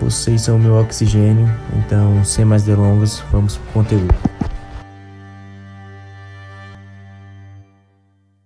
vocês são o meu oxigênio, então sem mais delongas, vamos pro conteúdo.